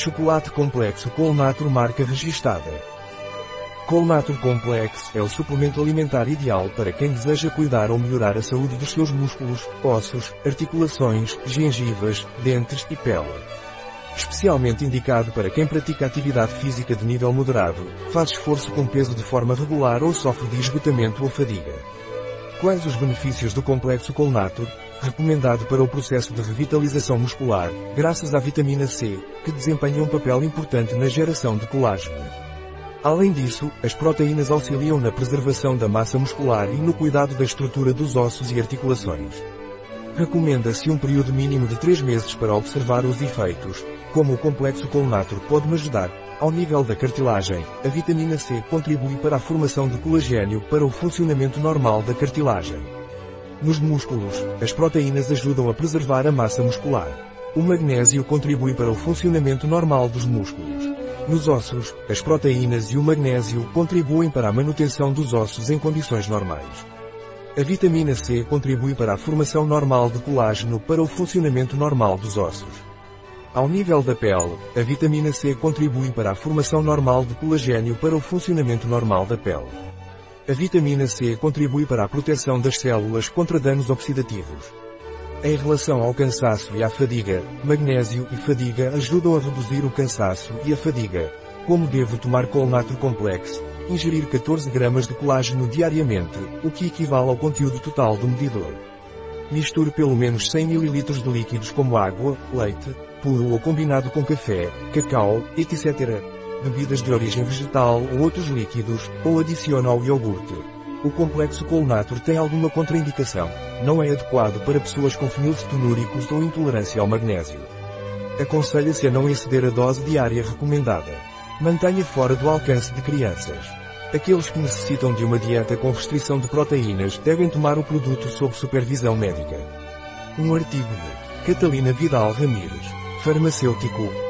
Chocolate complexo Colnatur marca registada. Colnatur Complex é o suplemento alimentar ideal para quem deseja cuidar ou melhorar a saúde dos seus músculos, ossos, articulações, gengivas, dentes e pele. Especialmente indicado para quem pratica atividade física de nível moderado, faz esforço com peso de forma regular ou sofre de esgotamento ou fadiga. Quais os benefícios do complexo Colnatur? Recomendado para o processo de revitalização muscular, graças à vitamina C, que desempenha um papel importante na geração de colágeno. Além disso, as proteínas auxiliam na preservação da massa muscular e no cuidado da estrutura dos ossos e articulações. Recomenda-se um período mínimo de 3 meses para observar os efeitos, como o complexo colnatur pode ajudar. Ao nível da cartilagem, a vitamina C contribui para a formação de colagênio para o funcionamento normal da cartilagem. Nos músculos, as proteínas ajudam a preservar a massa muscular. O magnésio contribui para o funcionamento normal dos músculos. Nos ossos, as proteínas e o magnésio contribuem para a manutenção dos ossos em condições normais. A vitamina C contribui para a formação normal de colágeno para o funcionamento normal dos ossos. Ao nível da pele, a vitamina C contribui para a formação normal de colagênio para o funcionamento normal da pele. A vitamina C contribui para a proteção das células contra danos oxidativos. Em relação ao cansaço e à fadiga, magnésio e fadiga ajudam a reduzir o cansaço e a fadiga. Como devo tomar Colnatur Complex? Ingerir 14 gramas de colágeno diariamente, o que equivale ao conteúdo total do medidor. Misture pelo menos 100 ml de líquidos como água, leite, puro ou combinado com café, cacau, etc bebidas de origem vegetal ou outros líquidos, ou adiciona ao iogurte. O complexo Colnatur tem alguma contraindicação. Não é adequado para pessoas com fenilcetonúricos ou intolerância ao magnésio. Aconselha-se a não exceder a dose diária recomendada. Mantenha fora do alcance de crianças. Aqueles que necessitam de uma dieta com restrição de proteínas devem tomar o produto sob supervisão médica. Um artigo de Catalina Vidal Ramírez, farmacêutico,